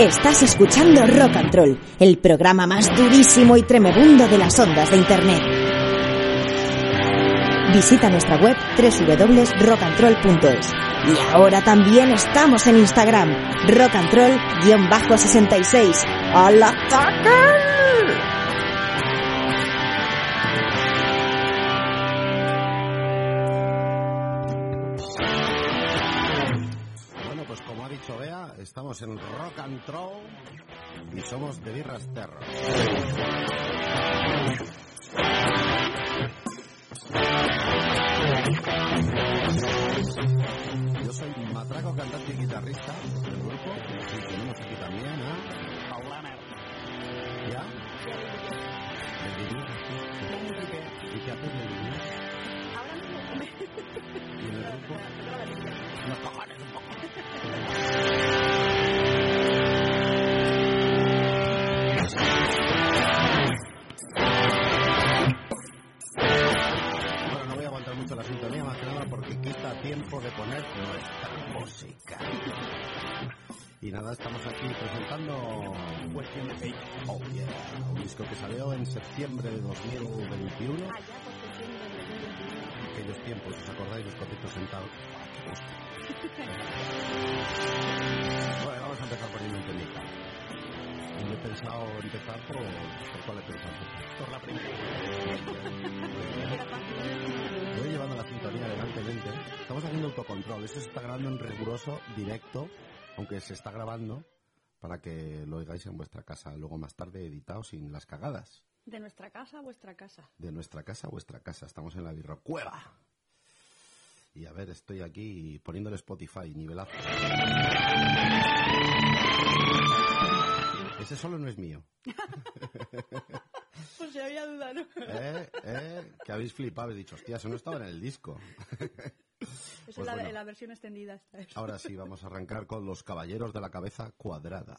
Estás escuchando Rock and Roll, el programa más durísimo y tremebundo de las ondas de Internet. Visita nuestra web www.rockandroll.es. Y ahora también estamos en Instagram, rockandroll-66. ¡Al ataque! Estamos en Rock and Roll y somos de Birras Terror. Yo soy matraco, cantante y guitarrista del grupo y tenemos aquí también a Paulana. ¿Ya? ¿Y qué haces de? ¿Y en el grupo? Y nada, estamos aquí presentando Question. Oh yeah, un disco que salió en septiembre de 2021. Aquellos tiempos, ¿os acordáis? Los corritos sentados. Ah. Bueno, vamos a empezar poniendo un temita. Yo he pensado empezar por... ¿Por cuál he pensado? Por la primera. Voy llevando la sintonía elegantemente. Estamos haciendo autocontrol. Esto se está grabando en riguroso directo, aunque se está grabando para que lo oigáis en vuestra casa, luego más tarde editado sin las cagadas. De nuestra casa a vuestra casa. De nuestra casa a vuestra casa. Estamos en la birrocueva. Y a ver, estoy aquí poniéndole Spotify, nivelazo. Ese solo no es mío. Pues se había duda, ¿no? ¿Eh? ¿Eh? Que habéis flipado, habéis dicho, hostia, eso no estaba en el disco. Esa Pues es la, bueno. la versión extendida. Esta es. Ahora sí, vamos a arrancar con los caballeros de la cabeza cuadrada.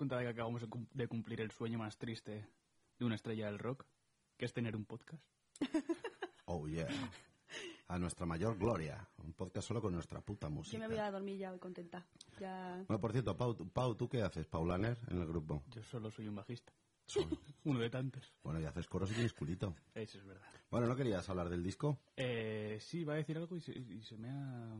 Cuenta de que acabamos de cum- de cumplir el sueño más triste de una estrella del rock, que es tener un podcast. Oh, yeah. A nuestra mayor gloria. Un podcast solo con nuestra puta música. Yo me voy a dormir ya hoy contenta. Ya. Bueno, por cierto, Pau, tú- Pau, ¿tú qué haces? Paulaner en el grupo. Yo solo soy un bajista. Solo. Uno de tantos. Bueno, y haces coros y tienes culito. Eso es verdad. Bueno, ¿no querías hablar del disco? Eh, sí, iba a decir algo y se, y se me ha...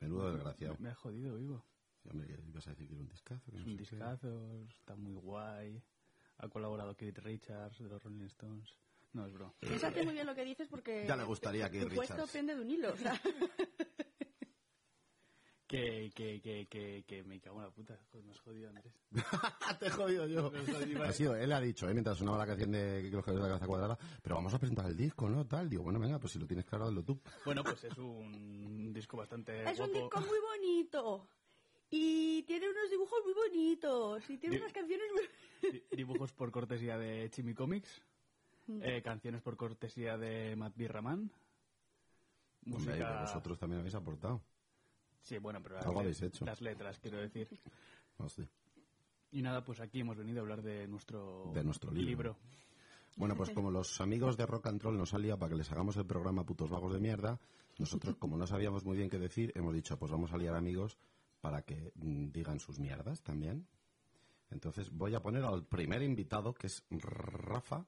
Menudo desgraciado. Me ha jodido, vivo. Ibas a decir que era un discazo. que Es no un qué. discazo, está muy guay. Ha colaborado Keith Richards de los Rolling Stones. No, es broma. Piénsate muy bien lo que dices porque. Ya le gustaría que tu puesto Richards. pende de un hilo. o sea. Que, que, que, que, que me cago en la puta. Joder, me has jodido, Andrés. Te he jodido yo. Ha sido, él ha dicho, ¿eh? mientras sonaba la canción de que los de la cabeza cuadrada, pero vamos a presentar el disco, ¿no? Tal. Digo, bueno, venga, pues si lo tienes claro, hazlo tú. Bueno, pues es un disco bastante es un disco muy bonito. Y tiene unos dibujos muy bonitos. Y tiene Di- unas canciones muy. Di- Dibujos por cortesía de Chimi Comics. Mm. eh, canciones por cortesía de Matt Birraman. Hombre, Música... que vosotros también habéis aportado. Sí, bueno, pero las, habéis hecho. las letras, quiero decir. Hostia. Y nada, pues aquí hemos venido a hablar de nuestro, De nuestro libro. Bueno, pues como los amigos de Rock and Roll nos liado para que les hagamos el programa Putos Vagos de Mierda, nosotros, como no sabíamos muy bien qué decir, hemos dicho, pues vamos a liar amigos para que mm, digan sus mierdas también. Entonces voy a poner al primer invitado, que es Rafa,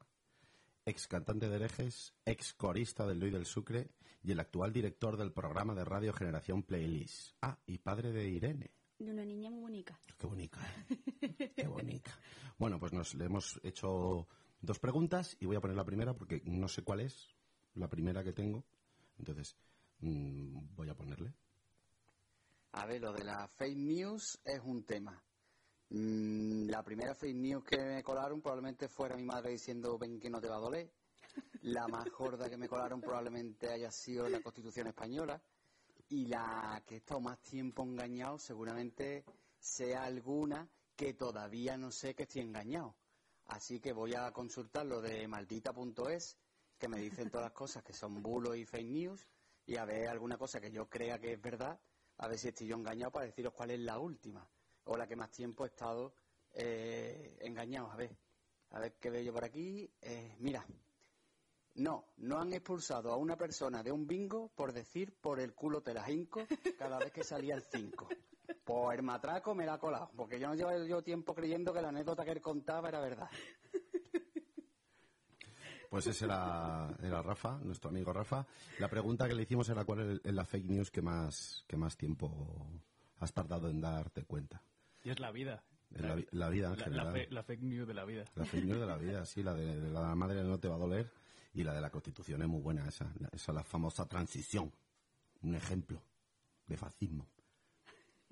ex cantante de herejes, ex corista del Luis del Sucre y el actual director del programa de radio Generación Playlist. Ah, y padre de Irene. De una niña muy bonita. Qué bonita, ¿eh? Qué bonita. Bueno, pues nos le hemos hecho dos preguntas y voy a poner la primera porque no sé cuál es la primera que tengo. Entonces, mm, voy a ponerle. A ver, lo de la fake news es un tema. Mm, la primera fake news que me colaron probablemente fuera mi madre diciendo ven que no te va a doler. La más gorda que me colaron probablemente haya sido la Constitución española. Y la que he estado más tiempo engañado seguramente sea alguna que todavía no sé que estoy engañado. Así que voy a consultar lo de maldita.es, que me dicen todas las cosas que son bulos y fake news, y a ver alguna cosa que yo crea que es verdad, a ver si estoy yo engañado para deciros cuál es la última, o la que más tiempo he estado eh, engañado. A ver, a ver qué veo yo por aquí. Eh, mira, no, no han expulsado a una persona de un bingo por decir por el culo te las hinco cada vez que salía el 5. Pues el matraco me la ha colado, porque yo no llevo yo tiempo creyendo que la anécdota que él contaba era verdad. Pues ese era, era Rafa, nuestro amigo Rafa. La pregunta que le hicimos era cuál es la fake news que más, que más tiempo has tardado en darte cuenta. Y es la vida. La, vi- la vida en La, general. fe- la fake news de la vida. La fake news de la vida, sí, la de, de la madre no te va a doler y la de la constitución es muy buena esa, esa la famosa transición, un ejemplo de fascismo.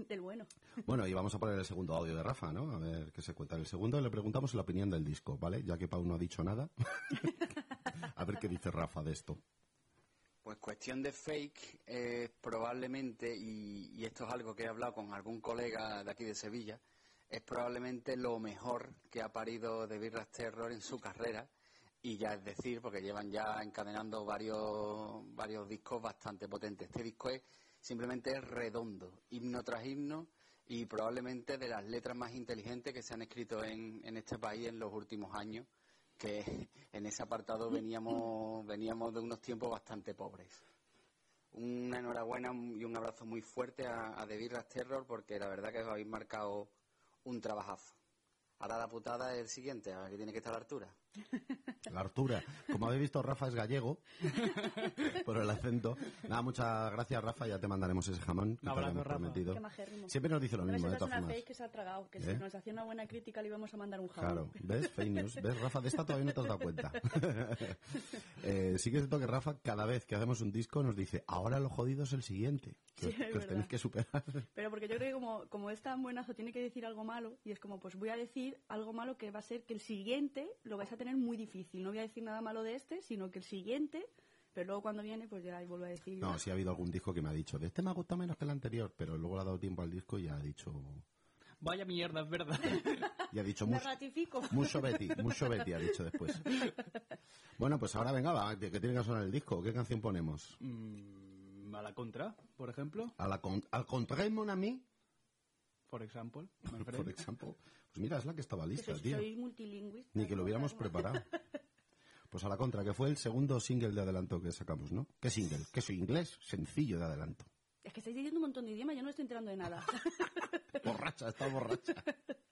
Del bueno. Bueno, y vamos a poner el segundo audio de Rafa, ¿no? A ver qué se cuenta. En el segundo le preguntamos la opinión del disco, ¿vale? Ya que Pau no ha dicho nada. a ver qué dice Rafa de esto. Pues cuestión de fake, eh, probablemente, y, y esto es algo que he hablado con algún colega de aquí de Sevilla, es probablemente lo mejor que ha parido de Birras Terror en su carrera, y ya es decir, porque llevan ya encadenando varios, varios discos bastante potentes. Este disco es simplemente redondo, himno tras himno, y probablemente de las letras más inteligentes que se han escrito en, en este país en los últimos años, que en ese apartado veníamos, veníamos de unos tiempos bastante pobres. Una enhorabuena y un abrazo muy fuerte a, a The Birras Terror porque la verdad que os habéis marcado un trabajazo. Ahora la putada es el siguiente, a ver que tiene que estar a la altura. La altura. Como habéis visto, Rafa es gallego, por el acento. Nada, muchas gracias, Rafa. Ya te mandaremos ese jamón que Un te habíamos prometido. Qué. Siempre nos dice lo mismo, de es todas una formas. fake que se ha tragado, que ¿Eh? si nos hacía una buena crítica le íbamos a mandar un Claro, jamón. ¿ves? Fake news. ¿Ves, Rafa? De esta todavía no te has dado cuenta. eh, sí que es cierto que Rafa, cada vez que hacemos un disco, nos dice, ahora lo jodido es el siguiente, que, Sí, os- que os tenéis que superar. Pero porque yo creo que como, como es tan buenazo, tiene que decir algo malo, y es como, pues voy a decir algo malo que va a ser que el siguiente lo vais a tener muy difícil. No voy a decir nada malo de este, sino que el siguiente, pero luego cuando viene, pues ya ahí vuelvo a decir. No, sí ha habido algún disco que me ha dicho, de este me ha gustado menos que el anterior, pero luego le ha dado tiempo al disco y ha dicho, Vaya mierda, es verdad. y ha dicho Me mucho, ratifico. mucho Betty, mucho Betty, ha dicho después. Bueno, pues ahora venga, va, que tiene que sonar el disco. ¿Qué canción ponemos? Mm, a la contra, por ejemplo. A la con- al contraire, mon ami, For example. my friend. por ejemplo. Pues mira, es la que estaba Que lista, tío. Ni que lo hubiéramos preparado. Pues a la contra, que fue el segundo single de adelanto que sacamos, ¿no? ¿Qué single? ¿Qué soy inglés? Sencillo de adelanto. Es que estáis diciendo un montón de idiomas, yo no estoy enterando de nada. Borracha, está borracha.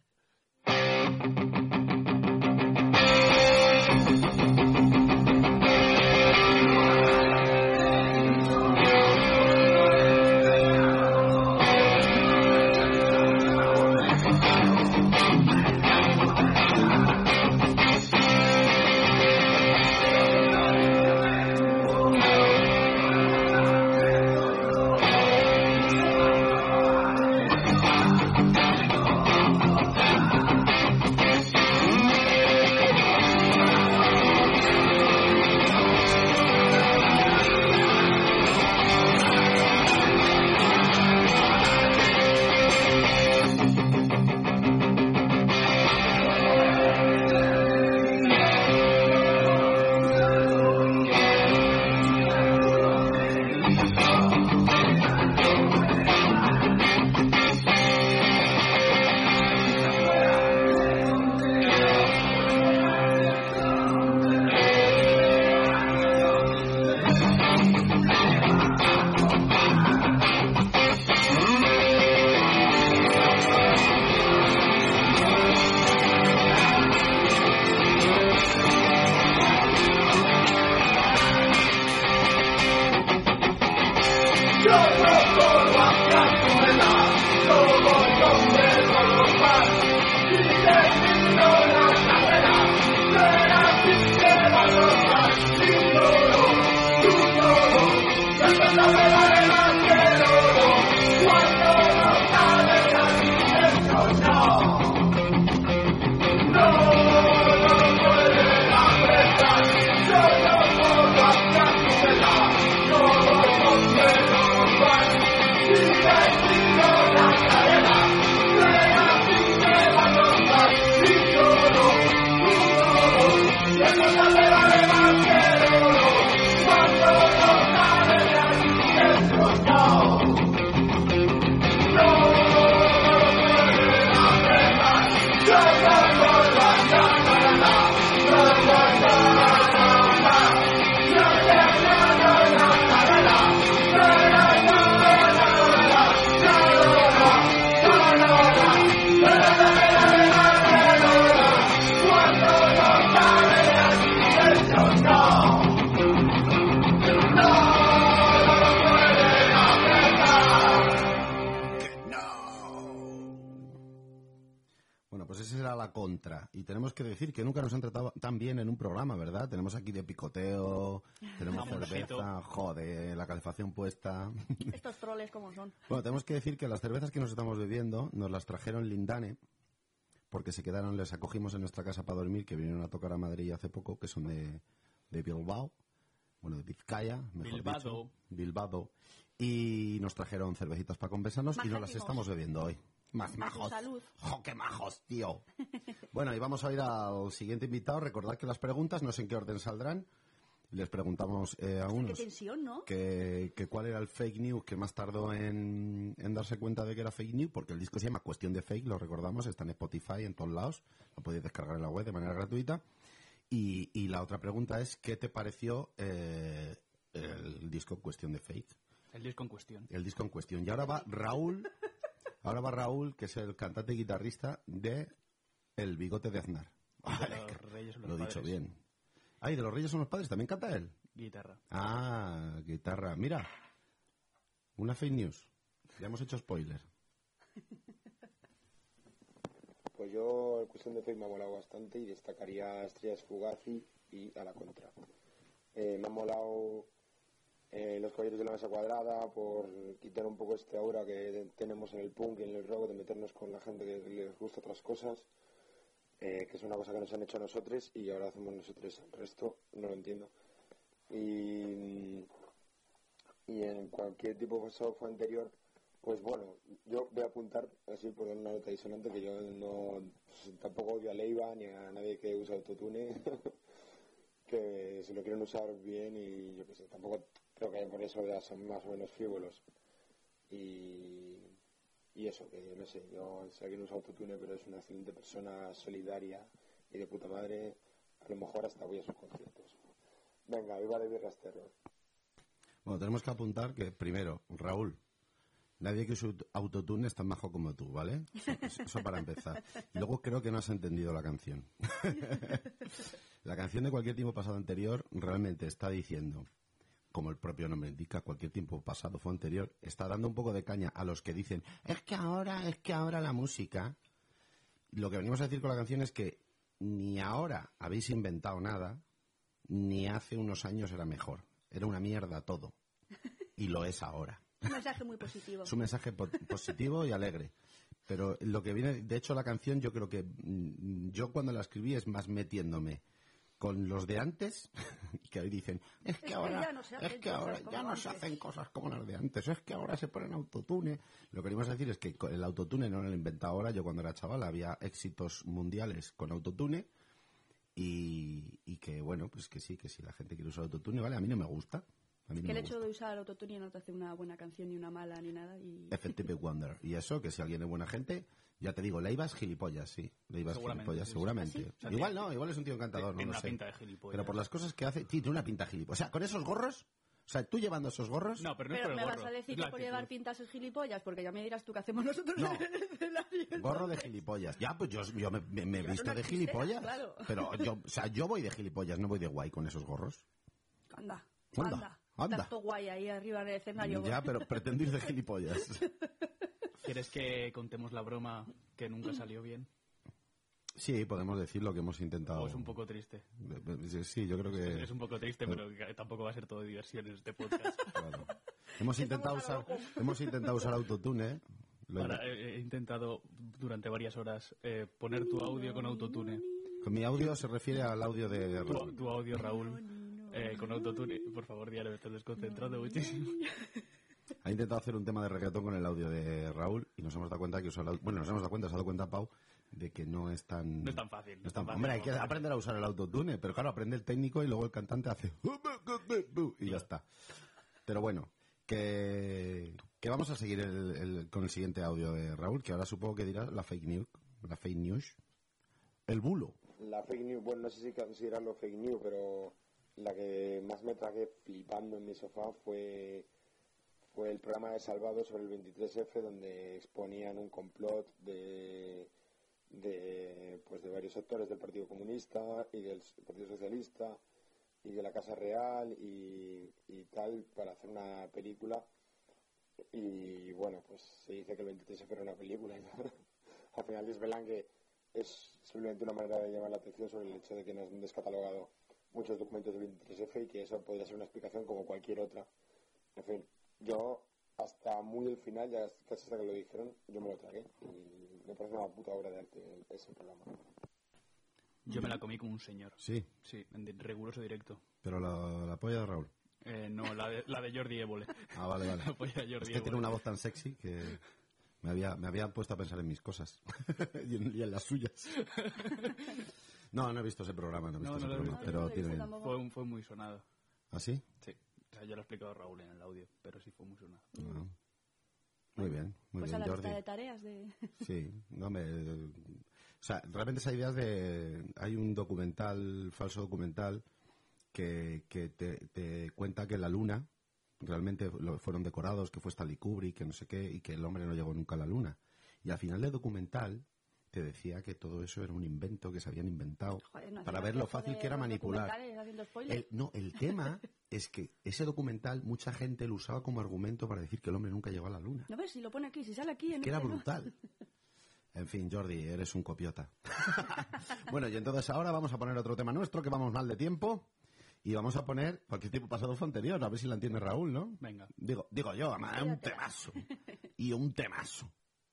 que decir que nunca nos han tratado tan bien en un programa, ¿verdad? Tenemos aquí de picoteo, tenemos cerveza, joder, la calefacción puesta. Estos troles como son. Bueno, tenemos que decir que las cervezas que nos estamos bebiendo nos las trajeron Lindane, porque se quedaron, les acogimos en nuestra casa para dormir, que vinieron a tocar a Madrid hace poco, que son de, de Bilbao, bueno, de Vizcaya, mejor Bilbao. dicho. Bilbao. Y nos trajeron cervecitas para compensarnos y nos las estamos bebiendo hoy. Más majos. salud. ¡Jo, qué majos, tío! bueno, y vamos a ir al siguiente invitado. Recordad que las preguntas, no sé en qué orden saldrán. Les preguntamos eh, a Qué unos tensión, ¿no? que, que cuál era el fake news que más tardó en, en darse cuenta de que era fake news, porque el disco se llama Cuestión de Fake, lo recordamos, está en Spotify, en todos lados, lo podéis descargar en la web de manera gratuita. Y, y la otra pregunta es, ¿qué te pareció eh, el disco Cuestión de Fake? El disco en cuestión. El disco en cuestión. Y ahora va Raúl, ahora va Raúl, que es el cantante y guitarrista de El Bigote de Aznar. Vale, Los Reyes son los Lo he dicho bien. Ay, de los Reyes son los padres, ¿también canta él? Guitarra. Ah, guitarra. Mira, una fake news. Ya hemos hecho spoiler. Pues yo, en cuestión de fake me ha molado bastante y destacaría Estrellas Fugazi y A la Contra. Eh, me ha molado eh, Los Caballeros de la Mesa Cuadrada por quitar un poco este aura que tenemos en el punk y en el rock de meternos con la gente que les gusta otras cosas, eh, que es una cosa que nos han hecho a nosotros y ahora hacemos nosotros el resto, no lo entiendo. Y, y en cualquier tipo de software anterior, pues bueno, yo voy a apuntar así por una nota disonante que yo no pues, tampoco odio a Leiva ni a nadie que usa autotune, que si lo quieren usar bien y yo qué sé, tampoco creo que por eso ya son más o menos. Y, y eso, que no sé, yo si alguien usa autotune pero es una excelente persona, solidaria y de puta madre, a lo mejor hasta voy a sus conciertos. Venga, viva de Birras Terror. Bueno, tenemos que apuntar que, primero, Raúl, nadie que use autotune es tan majo como tú, ¿vale? Eso, eso- eso para empezar. Y luego creo que no has entendido la canción. la canción de cualquier tiempo pasado anterior realmente está diciendo, como el propio nombre indica, cualquier tiempo pasado fue anterior, está dando un poco de caña a los que dicen, es que ahora, es que ahora la música. Lo que venimos a decir con la canción es que ni ahora habéis inventado nada, ni hace unos años era mejor. Era una mierda todo. Y lo es ahora. Un mensaje muy positivo. Es un mensaje po- positivo y alegre. Pero lo que viene, de hecho, la canción, yo creo que mm, yo cuando la escribí es más metiéndome con los de antes, que hoy dicen, es que ahora, ya no se es hacen que cosas ahora como ya no se antes". hacen cosas como las de antes, es que ahora se ponen autotune. Lo que queremos decir es que el autotune no lo he inventado ahora, yo cuando era chaval había éxitos mundiales con autotune y, y que, bueno, pues que sí, que si la gente quiere usar autotune, vale, a mí no me gusta. A mí no Que el hecho gusta. de usar autotune no te hace una buena canción ni una mala ni nada. Y... Effective Wonder. Y eso, que si alguien es buena gente, ya te digo, Leiva es gilipollas, sí. Leiva es Seguramente, gilipollas, sí, seguramente. ¿Ah, sí? O sea, igual no, igual es un tío encantador, no Tiene lo una sé. pinta de gilipollas. Pero por las cosas que hace, sí, tiene una pinta gilipollas. O sea, con esos gorros, o sea, tú llevando esos gorros, No, pero no es por el me vas gorro, a decir que por llevar pintas es gilipollas, porque ya me dirás tú qué hacemos nosotros No. en el escenario. gorro de gilipollas. Ya, pues yo, yo me, me- me he visto de gilipollas. claro. Pero yo, o sea, yo voy de gilipollas, no voy de guay con esos gorros. Anda, Anda, anda. Tanto guay ahí arriba del escenario. Ya, pero pretendo ir de gilipollas. ¿Quieres que contemos la broma que nunca salió bien? Sí, podemos decir lo que hemos intentado. ¿O es un poco triste? Sí, yo creo que... Es un poco triste, pero tampoco va a ser todo diversión en este podcast. Claro. Hemos intentado usar, hemos intentado usar autotune. ¿eh? Ahora, he, he intentado durante varias horas eh, poner tu audio con autotune. Con mi audio se refiere al audio de Tu, Raúl. tu audio, Raúl, eh, con autotune. Por favor, Diana, me estás desconcentrando muchísimo. Ha intentado hacer un tema de reggaetón con el audio de Raúl y nos hemos dado cuenta que usa el bueno, nos hemos dado cuenta, se ha dado cuenta Pau de que no es tan No es tan fácil. no es tan- fácil hombre, hay que aprender a usar el autotune, pero claro, aprende el técnico y luego el cantante hace y ya está. Pero bueno, que, que vamos a seguir el- el- con el siguiente audio de Raúl, que ahora supongo que dirá la fake news, la fake news, el bulo. La fake news, bueno, no sé si considerarlo fake news, pero la que más me tragué flipando en mi sofá fue, fue el programa de Salvado sobre el 23F, donde exponían un complot de, de, pues de varios sectores del Partido Comunista y del Partido Socialista y de la Casa Real y, y tal para hacer una película. Y bueno, pues se dice que el 23F era una película. y Al final desvelan que es simplemente una manera de llamar la atención sobre el hecho de que nos han descatalogado muchos documentos del 23F y que eso podría ser una explicación como cualquier otra. En fin, yo hasta muy el final, ya casi hasta que lo dijeron, yo me lo tragué y me parece una puta obra de arte ese programa. Yo me la comí como un señor. Sí, Sí, en riguroso directo. pero la, la polla de Raúl. Eh, no, la de, la de Jordi Évole. Ah, vale, vale. La polla de Es que tiene una voz tan sexy que me había, me había puesto a pensar en mis cosas y, en, y en las suyas. No, no he visto ese programa, no he visto No, ese no programa, visto. pero tiene. Fue, fue muy sonado. ¿Ah, sí? Sí. O sea, yo lo he explicado a Raúl en el audio, pero sí fue muy sonado. Ah. Muy bien, muy Pues a bien, la Jordi. lista de tareas de... Sí, no me... O sea, realmente esa idea de... Hay un documental, falso documental, que, que te, te cuenta que la luna realmente lo- fueron decorados, que fue Stanley Kubrick, que no sé qué, y que el hombre no llegó nunca a la luna. Y al final del documental te decía que todo eso era un invento que se habían inventado Joder, no para ver lo fácil que era manipular. El- no, el tema es que ese documental mucha gente lo usaba como argumento para decir que el hombre nunca llegó a la luna. No ves si lo pone aquí, si sale aquí. En que era ¿no? brutal. En fin, Jordi, eres un copiota. bueno, y entonces ahora vamos a poner otro tema nuestro, que vamos mal de tiempo. Y vamos a poner, porque el tiempo pasado fue anterior, a ver si la entiende Raúl, ¿no? Venga. Digo, digo yo, además, es un temazo. Y un temazo.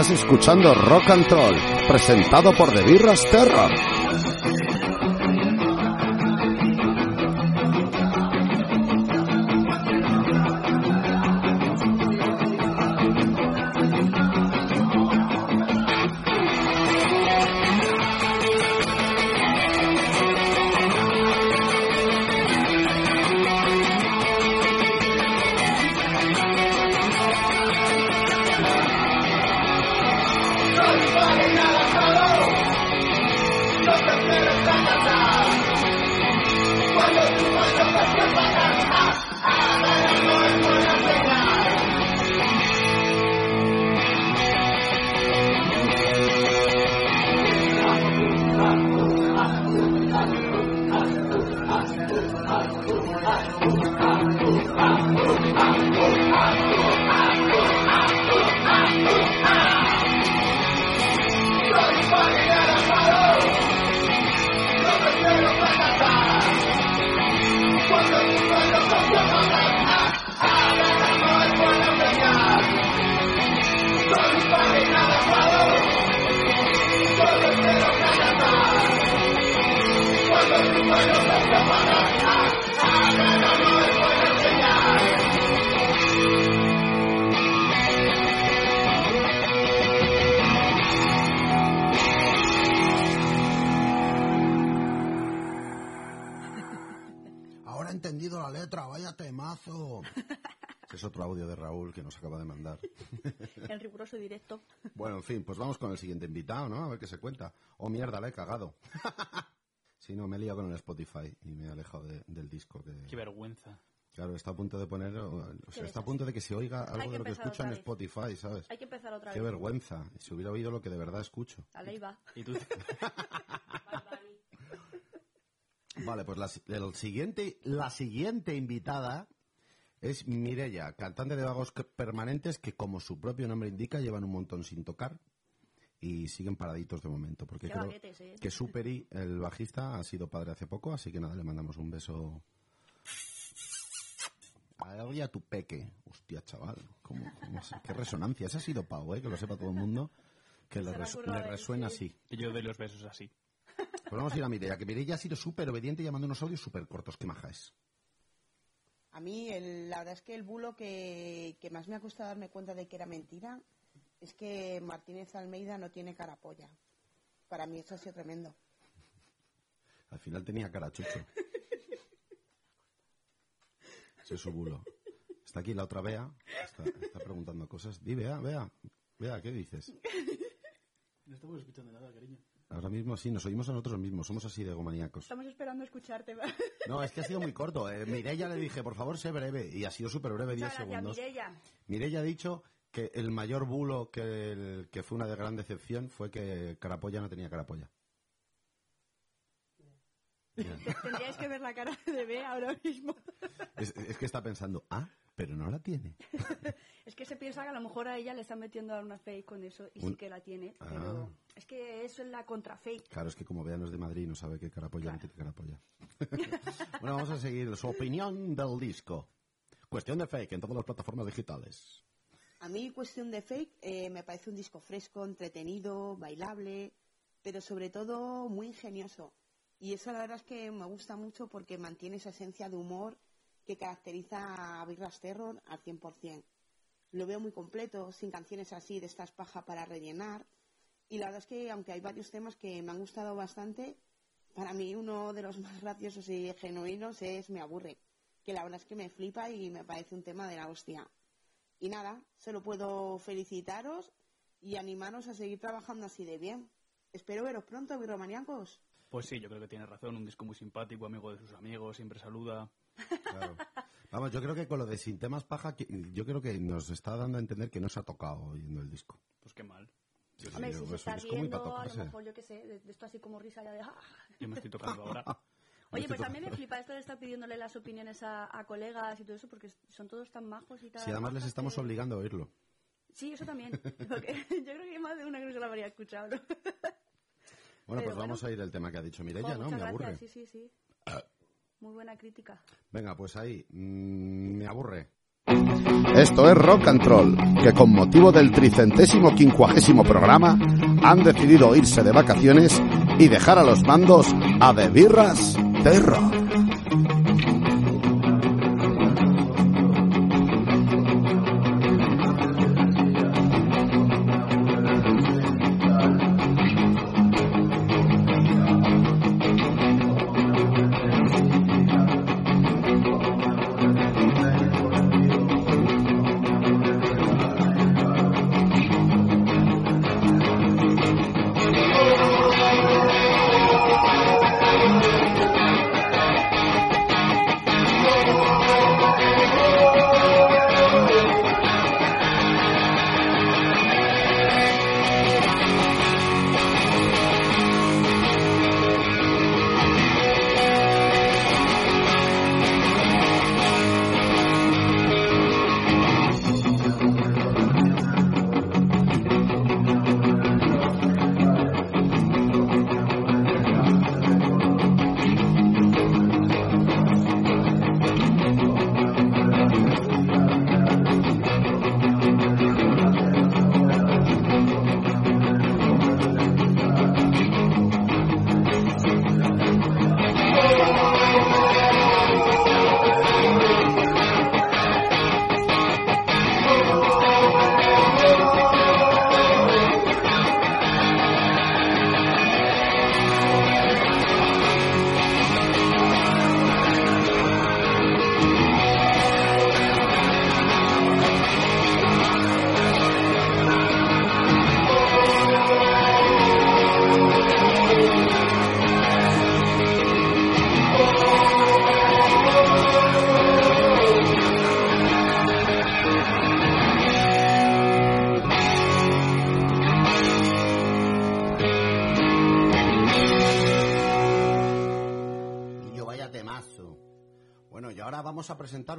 Estás escuchando Rock and Roll, presentado por The Birras Terror. Vaya temazo. Es otro audio de Raúl que nos acaba de mandar. En riguroso directo. Bueno, en fin, pues vamos con el siguiente invitado, ¿no? A ver qué se cuenta. Oh, mierda, la he cagado. Si no, me he liado con el Spotify y me he alejado de- del disco. Que, Qué vergüenza. claro, está a punto de poner, o, sea, está a punto de que se oiga algo de lo que escucha en. Spotify, ¿sabes? Hay que empezar otra Qué vez. vergüenza. Si hubiera oído lo que de verdad escucho. La ley va. Y tú, Vale, pues la, el siguiente, la siguiente invitada es Mirella, cantante de vagos permanentes que, como su propio nombre indica, llevan un montón sin tocar y siguen paraditos de momento. Porque Qué creo baguetes, ¿eh? que Superi, el bajista, ha sido padre hace poco, así que nada, le mandamos un beso. A él y a tu peque. Hostia, chaval. ¿cómo- cómo se- qué resonancia. Ese ha sido Pau, ¿eh? que lo sepa todo el mundo. Que le, resu- le resuena sí. así. que yo doy los besos así. Pues vamos a ir a Mireia, que Mireia ha sido súper obediente llamando unos audios súper cortos. Qué maja es. A mí, el- la verdad es que el bulo que, que más me ha costado darme cuenta de que era mentira es que Martínez Almeida no tiene cara polla. Para mí eso ha sido tremendo. Al final tenía cara chucho. Ese es su bulo. Está aquí la otra Bea. Está, está preguntando cosas. Di, Bea, Bea. Bea, ¿qué dices? No estamos escuchando nada, cariño. Ahora mismo sí, nos oímos a nosotros mismos. Somos así de gomaníacos. Estamos esperando escucharte. No, es que ha sido muy corto. Eh, Mireia le dije, por favor, sé breve. Y ha sido súper breve, 10 Muchas gracias, segundos. Mireia. Mireia ha dicho que el mayor bulo que, el- que fue una de gran decepción fue que Carapolla no tenía Carapolla. Tendríais que ver la cara de B ahora mismo. Es, es que está pensando, ah, pero no la tiene. Es que se piensa que a lo mejor a ella le están metiendo una fake con eso y Un- sí que la tiene, Ah. pero es que eso es la contra fake. Claro, es que como vean los de Madrid no sabe qué carapolla no tiene carapolla. bueno, vamos a seguir. Su opinión del disco. Cuestión de fake en todas las plataformas digitales. A mí, cuestión de fake, eh, me parece un disco fresco, entretenido, bailable, pero sobre todo muy ingenioso. Y eso la verdad es que me gusta mucho porque mantiene esa esencia de humor que caracteriza a Birras Terror al 100%. Lo veo muy completo, sin canciones así de estas paja para rellenar. Y la verdad es que, aunque hay varios temas que me han gustado bastante, para mí uno de los más graciosos y genuinos es Me aburre, que la verdad es que me flipa y me parece un tema de la hostia. Y nada, solo puedo felicitaros y animaros a seguir trabajando así de bien. Espero veros pronto, birromaniacos. Pues sí, yo creo que tiene razón. Un disco muy simpático, amigo de sus amigos, siempre saluda. Claro. Vamos, yo creo que con lo de Sin temas paja, yo creo que nos está dando a entender que no se ha tocado oyendo el disco. Pues qué mal. Sí, Hombre, sí, si se está a lo mejor yo qué sé, de, de esto así como risa ya de... "Ah". Yo me estoy tocando ahora. Oye, pues también me flipa esto de estar pidiéndole las opiniones a, a colegas y todo eso, porque son todos tan majos y tal. Si además les estamos obligando a oírlo. Sí, eso también. Yo creo que hay más de una que no se lo habría escuchado. ¿no? Bueno, Pero pues vamos a ir el tema que ha dicho Mireia, Jo, ¿no? Me aburre. gracias, sí, sí, sí. Muy buena crítica. Venga, pues ahí, mm, me aburre. Esto es Rock and Troll, que con motivo del tricentésimo quincuagésimo programa han decidido irse de vacaciones y dejar a los mandos a The Birras Terror. Niño,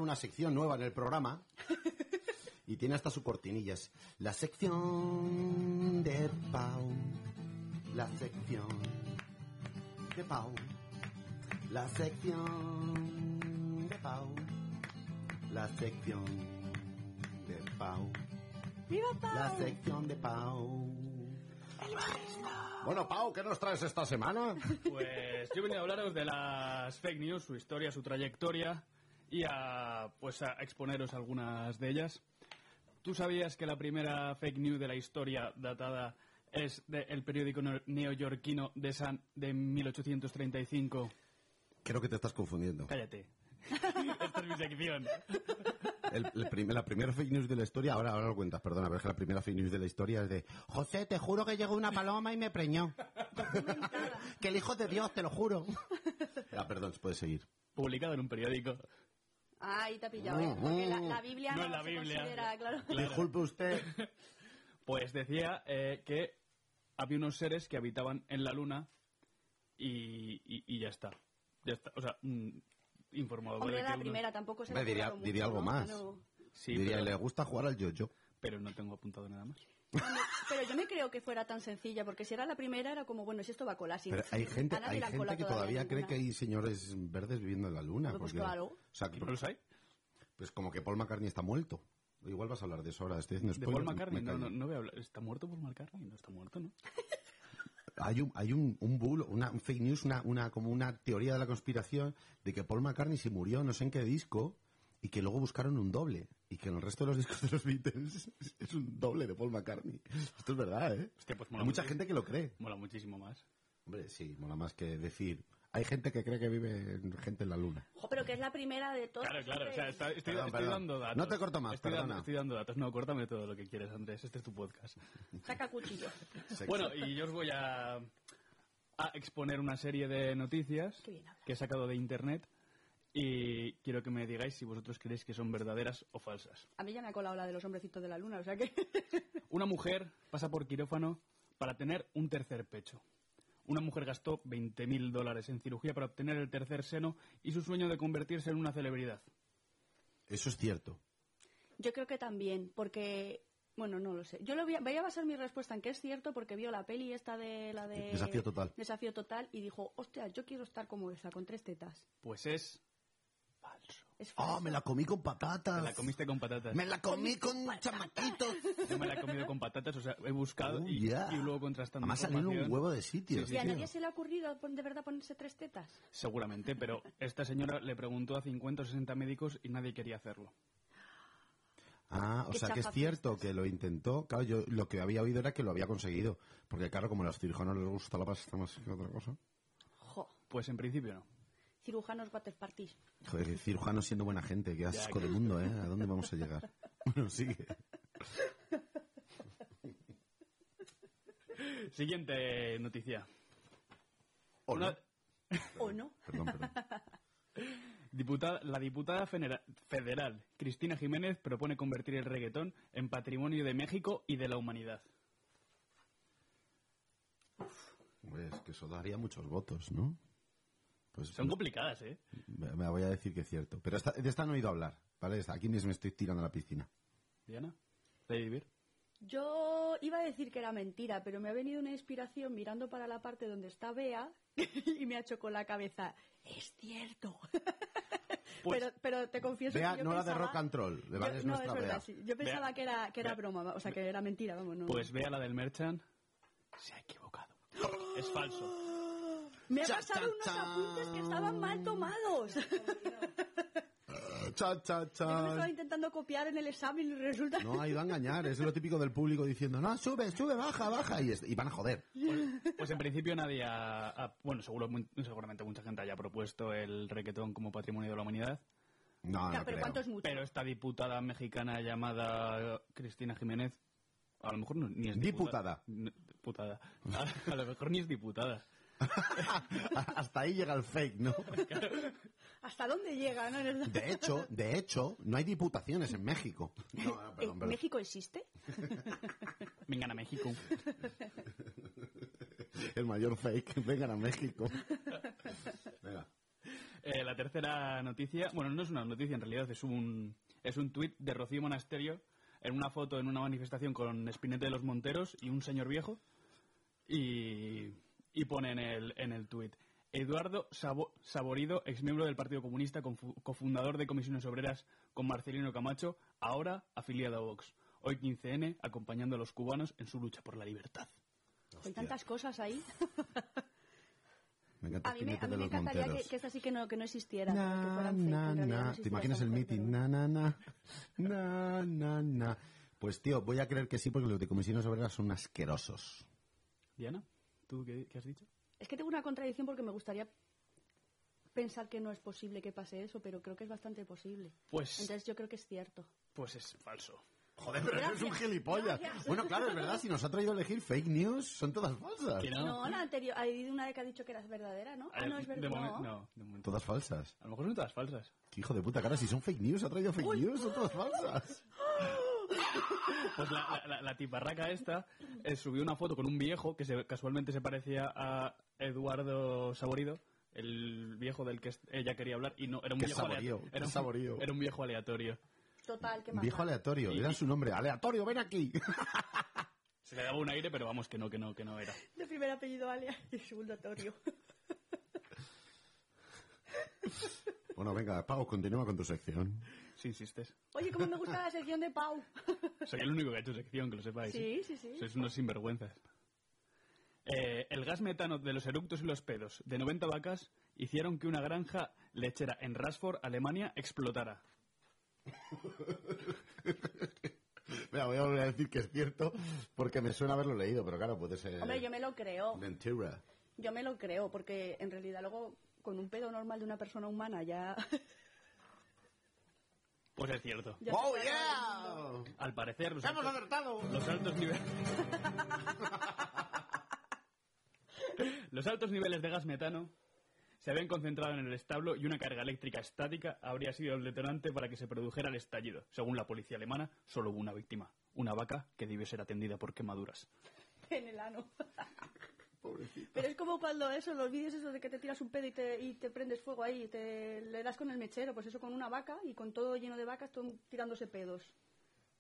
una sección nueva en el programa. Y tiene hasta su cortinillas. La sección de Pau. La sección de Pau. La sección de Pau. La sección de Pau. La sección de Pau. Bueno, Pau, ¿qué nos traes esta semana? Pues yo venía a hablaros de las fake news, su historia, su trayectoria y a, pues a exponeros algunas de ellas. ¿Tú sabías que la primera fake news de la historia datada es del periódico neo- neoyorquino de San de 1835? Creo que te estás confundiendo. Cállate. Esta es mi sección. El- el prim- la primera fake news de la historia, ahora, ahora lo cuentas, perdona, pero es que la primera fake news de la historia es de José, te juro que llegó una paloma y me preñó. que el hijo de Dios, te lo juro. Ya, perdón, puedes seguir. Publicado en un periódico. Ah, ahí te ha pillado, ¿eh? Porque la, la Biblia No no, es la se Biblia. considera, claro. Disculpe usted. Pues decía eh, que había unos seres que habitaban en la luna y, y- y ya está. Ya está, o sea, mm, informado Hombre, de la uno- primera, tampoco se ha diría, currado diría mucho, algo ¿no? más. No. Sí, diría, pero, le gusta jugar al yo-yo. pero no tengo apuntado nada más. Pero yo me creo que fuera tan sencilla, porque si era la primera era como, bueno, si esto va a colar. Si Pero hay gente, hay gente que todavía cree que hay señores verdes viviendo en la luna. Pues porque- claro. O sea, ¿Y no los hay? pues como que Paul McCartney está muerto. Igual vas a hablar de eso ahora. Estoy haciendo De Paul spoilers, McCartney, me no, callo. no, no voy a hablar. ¿Está muerto Paul McCartney? No está muerto, ¿no? Hay un, hay un, un bulo, una un fake news, una, una, como una teoría de la conspiración de que Paul McCartney se murió no sé en qué disco y que luego buscaron un doble y que en el resto de los discos de los Beatles es, un doble de Paul McCartney. Esto es verdad, ¿eh? Hostia, pues Hay mucha gente que lo cree. Mola muchísimo más. Hombre, sí, mola más que decir. Hay gente que cree que vive gente en la luna. Ojo, pero que es la primera de todas. Claro, claro. O sea, está- estoy, Perdón, estoy perdón. dando datos. No te corto más, estoy dando, perdona. estoy dando datos. No, córtame todo lo que quieres, Andrés. Este es tu podcast. Saca cuchillo. Bueno, y yo os voy a, a exponer una serie de noticias que he sacado de internet y quiero que me digáis si vosotros creéis que son verdaderas o falsas. A mí ya me ha colado la de los hombrecitos de la luna, o sea que... Una mujer pasa por quirófano para tener un tercer pecho. Una mujer gastó 20.000 dólares en cirugía para obtener el tercer seno y su sueño de convertirse en una celebridad. Eso es cierto. Yo creo que también, porque... Bueno, no lo sé. Yo lo voy a, voy a basar mi respuesta en que es cierto porque vio la peli esta de la de... Desafío Total. Desafío Total y dijo, hostia, yo quiero estar como esa, con tres tetas. Pues es falso. Es ¡Ah, me la comí con patatas! Te la comiste con patatas. ¡Me la comí con chamaquitos! Yo me la he comido con patatas, o sea, he buscado Oh, y, yeah. y luego contrastando Además salieron un huevo de sitios. ¿Y a nadie se le ha ocurrido de verdad ponerse tres tetas? Seguramente, pero esta señora le preguntó a 50 o 60 médicos y nadie quería hacerlo. Ah, o sea que es cierto que lo intentó. Claro, yo lo que había oído era que lo había conseguido. Porque claro, como a los cirujanos les gusta la pasta más que otra cosa. Jo, Pues en principio no. Cirujanos water parties. Joder, cirujanos siendo buena gente, qué asco de mundo, ¿eh? ¿A dónde vamos a llegar? Bueno, sigue. Siguiente noticia. ¿O Una- no? ¿O no? Perdón, perdón. Diputada, la diputada federal Cristina Jiménez propone convertir el reggaetón en patrimonio de México y de la humanidad. Pues que eso daría muchos votos, ¿no? Pues Son complicadas, ¿eh? me voy a decir que es cierto. Pero esta, de esta no he oído hablar, ¿vale? Esta- Aquí mismo me estoy tirando a la piscina. Diana, Lady Bird. Yo iba a decir que era mentira, pero me ha venido una inspiración mirando para la parte donde está Bea y me ha hecho con la cabeza. Es cierto. Pues- pero, pero te confieso Vea, que yo no la de pensaba- rock and roll, de Yo- es no, nuestra es verdad, Bea. sí. Yo pensaba Bea. que era, que era Bea. broma, o sea, que era mentira, vamos, no. Pues vea la del Merchant. Se ha equivocado. Es falso. Me ha Cha, pasado cha, unos cha. apuntes que estaban mal tomados. Cha, cha, Yo me estaba cha. intentando copiar en el examen y resulta... No, ha ido a engañar. Es lo típico del público diciendo, no, sube, sube, baja, baja. Y, es- y van a joder. Pues en principio nadie ha... ha- bueno, seguro, mu- seguramente mucha gente haya propuesto el reggaetón como patrimonio de la humanidad. No, no pero creo. ¿cuánto es mucho? Pero esta diputada mexicana llamada Cristina Jiménez, a lo mejor no- ni es Diputada. Diputada. A, a lo mejor ni es diputada. Hasta ahí llega el fake, ¿no? ¿Hasta dónde llega? no? De hecho, de hecho, no hay diputaciones en México. No, no, ¿En perdón, perdón. ¿México existe? Vengan a México. El mayor fake. Vengan a México. Venga. Eh, la tercera noticia, bueno, no es una noticia en realidad, es un, es un tuit de Rocío Monasterio en una foto en una manifestación con Espinete de los Monteros y un señor viejo y, y pone en el, en el tuit Eduardo Sabo- Saborido, exmiembro del Partido Comunista, cofundador de Comisiones Obreras con Marcelino Camacho, ahora afiliado a Vox. Hoy 15N, acompañando a los cubanos en su lucha por la libertad. Hay tantas cosas ahí. Me encanta A mí me, a mí me encantaría que, Monteros. que esta sí que no, que no existiera. que Na, fueran fake, na, no. ¿Te imaginas el meeting? pero- Na, na, na. Na, na, na. Pues tío, voy a creer que sí porque los de comisiones obreras son asquerosos. Diana, ¿tú qué, qué has dicho? Es que tengo una contradicción porque me gustaría pensar que no es posible que pase eso, pero creo que es bastante posible. Pues, Entonces yo creo que es cierto. pues es falso. Joder, pero eres un Gracias. gilipollas. Gracias. Bueno, claro, es verdad, si nos ha traído a elegir fake news, son todas falsas. Que No, la anterior, hay una que ha dicho que era verdadera, ¿no? Ah, Eh, no, es de verdad. momen- No. no, de momento. Todas falsas. A lo mejor son todas falsas. Qué hijo de puta cara, si son fake news, ha traído fake news, son todas falsas. Pues la, la, la- la tiparraca esta eh, subió una foto con un viejo que se- casualmente se parecía a Eduardo Saborido, el viejo del que ella quería hablar, y no, era un Qué viejo saborío, aleatorio. Era un, saborío. era un viejo aleatorio. Total, qué Viejo aleatorio, Y- era su nombre. Aleatorio, ven aquí. Se le daba un aire, pero vamos, que no, que no, que no era. De primer apellido Alia y segundo Torio. bueno, venga, Pau, continúa con tu sección. Si insistes. Oye, cómo me gusta la sección de Pau. Soy el único que ha hecho sección, que lo sepáis. ¿eh? Sí, sí, sí. Sois unos sinvergüenzas. Eh, el gas metano de los eructos y los pedos de 90 vacas hicieron que una granja lechera en Rasford, Alemania, explotara. Mira, voy a volver a decir que es cierto porque me suena haberlo leído, pero claro, puede ser Hombre, yo me lo creo. mentira. Yo me lo creo, porque en realidad luego con un pedo normal de una persona humana ya... Pues es cierto. ya ¡Oh, yeah! Al parecer, los, ¡Hemos altos, acertado! los altos niveles... los altos niveles de gas metano se habían concentrado en el establo y una carga eléctrica estática habría sido el detonante para que se produjera el estallido. Según la policía alemana, solo hubo una víctima, una vaca que debió ser atendida por quemaduras. En el ano. Pero es como cuando eso, los vídeos esos de que te tiras un pedo y te, y te prendes fuego ahí y te le das con el mechero, pues eso con una vaca y con todo lleno de vacas todo tirándose pedos.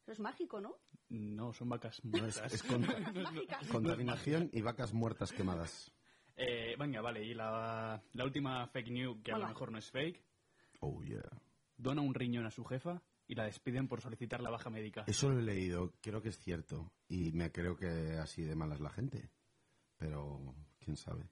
Eso es mágico, ¿no? No, son vacas muertas. Es contra- contaminación y vacas muertas quemadas. Eh, venga, vale, y la, la última fake news, que a lo Hola. mejor no es fake, Oh, yeah. dona un riñón a su jefa y la despiden por solicitar la baja médica. Eso lo he leído, creo que es cierto. Y me creo que así de mala es la gente. Quién sabe.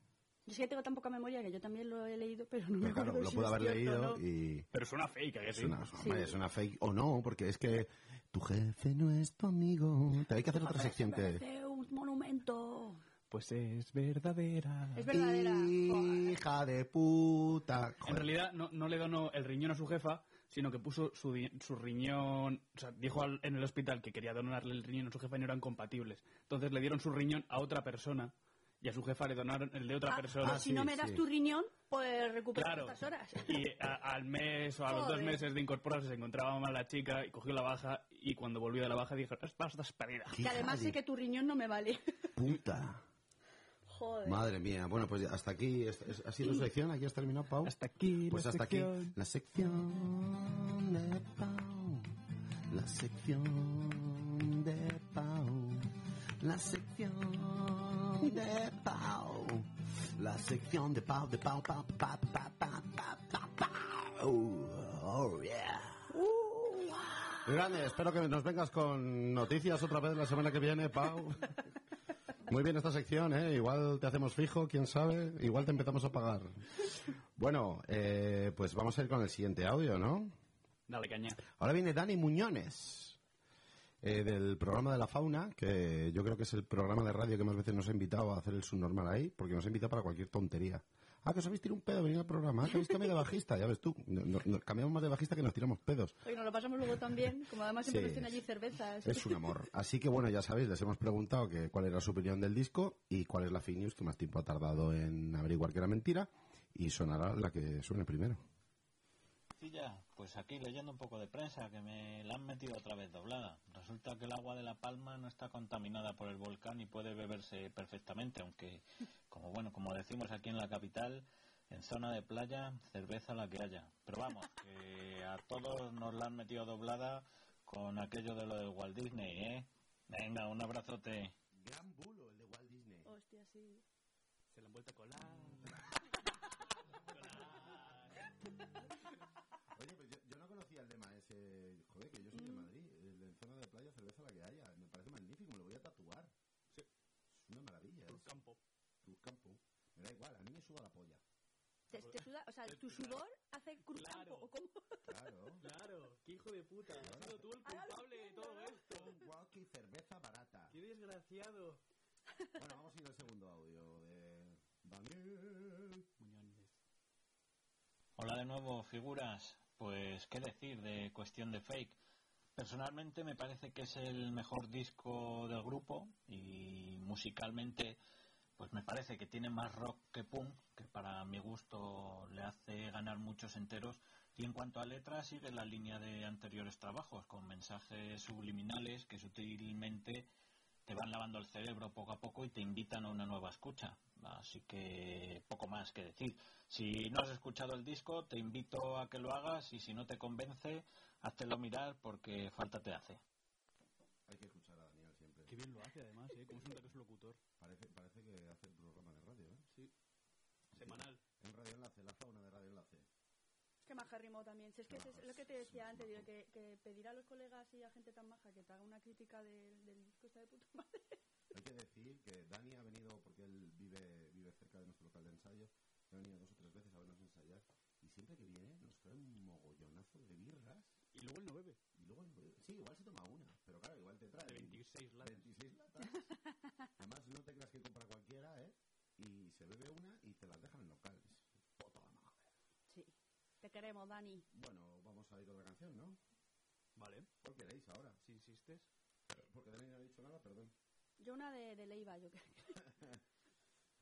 Yo sí que tengo tan poca memoria que yo también lo he leído, pero no me Pero claro, acuerdo lo si puedo es haber leído no. y Pero suena fake, ¿a que es una, Sí. es una fake. O no, porque es que tu jefe no es tu amigo. Te hay que hacer otra sección que... Un monumento. Pues es verdadera. Es verdadera. Joder. Hija de puta. En Joder. realidad no, no le donó el riñón a su jefa, sino que puso su, su riñón... O sea, dijo al- en el hospital que quería donarle el riñón a su jefa y no eran compatibles. Entonces le dieron su riñón a otra persona y a su jefa le donaron el de otra Ah, persona. pues si sí, no me das sí. tu riñón, pues recuperas Claro. estas horas. Y a- al mes o a los dos meses de incorporarse se encontraba mal la chica y cogió la baja y cuando volvió de la baja dijo, estás despedida. Que además sé que tu riñón no me vale. Puta. Joder. Madre mía. Bueno, pues hasta aquí. ¿Ha sido sección? ¿Aquí has terminado, Pau? Hasta aquí Pues la hasta sección. aquí la sección de Pau. La sección de Pau. La sección de Pau. La sección de Pau, de Pau, Pau, Pau, Pau, Pau, Pau, Pau, Pau. Oh, yeah. Grande, espero que nos vengas con noticias otra vez la semana que viene, Pau. Muy bien esta sección, ¿eh? Igual te hacemos fijo, quién sabe. Igual te empezamos a pagar. Bueno, eh, pues vamos a ir con el siguiente audio, ¿no? Dale caña. Ahora viene Dani Muñones, eh, del programa de la fauna, que yo creo que es el programa de radio que más veces nos ha invitado a hacer el subnormal ahí, porque nos ha invitado para cualquier tontería. Ah, que os habéis tirado un pedo, venid al programa. Ah, que habéis cambiado de bajista, ya ves tú. Cambiamos más de bajista que nos tiramos pedos. Oye, nos lo pasamos luego también, como además siempre Sí. nos tienen allí cervezas. Es un amor. Así que bueno, ya sabéis, les hemos preguntado que cuál era su opinión del disco y cuál es la fake news que más tiempo ha tardado en averiguar que era mentira. Y sonará la que suene primero. Ya, pues aquí leyendo un poco de prensa que me la han metido otra vez doblada. Resulta que el agua de La Palma no está contaminada por el volcán y puede beberse perfectamente, aunque, como bueno, como decimos aquí en la capital, en zona de playa, cerveza la que haya. Pero vamos, que a todos nos la han metido doblada con aquello de lo del Walt Disney, ¿eh? Venga, un abrazote. Gran bulo, el de Walt Disney. Hostia, sí. Se la han vuelto a colar. Oye, pues yo, yo no Joder, que yo soy de Madrid. El de zona de playa, cerveza la que haya. Me parece magnífico, me lo voy a tatuar. Es una maravilla. Es campo. campo. Me da igual, a mí me suda la polla. Te, te suda, o sea, tu sudor hace cruz Claro. campo, ¿o cómo? Claro. Claro, qué hijo de puta. Has sido tú el culpable de todo esto. Un walkie cerveza barata. Qué desgraciado. Bueno, vamos a ir al segundo audio de Daniel. Muñones. Hola de nuevo, figuras. Pues, ¿qué decir de cuestión de fake? Personalmente me parece que es el mejor disco del grupo y musicalmente pues me parece que tiene más rock que punk, que para mi gusto le hace ganar muchos enteros. Y en cuanto a letras sigue la línea de anteriores trabajos, con mensajes subliminales que sutilmente te van lavando el cerebro poco a poco y te invitan a una nueva escucha. Así que poco más que decir. Si no has escuchado el disco, te invito a que lo hagas y si no te convence, háztelo mirar porque falta te hace. Hay que escuchar a Daniel siempre. Qué bien lo hace, además, ¿eh? Como es un que es locutor. Parece, parece que hace programa de radio, ¿eh? Sí. Semanal. En Radio Enlace, la fauna de Radio Enlace. Es que maja rimó también. Si es que es, es lo que te decía antes, digo, que, que pedir a los colegas y a gente tan maja que te haga una crítica del, del disco está de puta madre. Hay que decir que Dani ha venido, porque él vive, vive cerca de nuestro local de ensayo, ha venido dos o tres veces a vernos ensayar, y siempre que viene nos trae un mogollonazo de birras. Y luego él no bebe. Y luego, él bebe. sí, igual se toma una, pero claro, igual te trae De 26 latas. 26 latas. Además, no te creas que compra cualquiera, ¿eh? Y se bebe una y te las dejan en local. Es puta madre. Sí. Te queremos, Dani. Bueno, vamos a ir a otra canción, ¿no? Vale. ¿Cuál queréis ahora? Si insistes. Porque Dani no ha dicho nada, perdón. Yo una de, de Leiva, yo creo.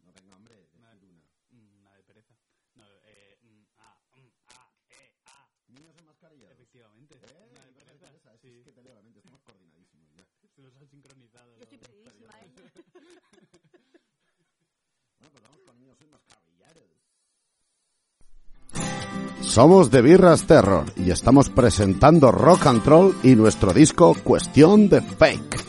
No tenga hambre, decir Una- una. Mm, Una de pereza. No, eh, mm, ah, mm, ah, eh, ah. Niños enmascarillados. Efectivamente. ¿Eh? Una de ¿Qué cosa pereza. interesa? Es, Sí. es que te leo la mente, estamos coordinadísimos ya. Se los han sincronizado. Yo estoy los- pedidísima, ¿eh? Bueno, pues vamos con niños enmascarillados. Somos de Birras Terror y estamos presentando Rock and Roll y nuestro disco Cuestión de Fake.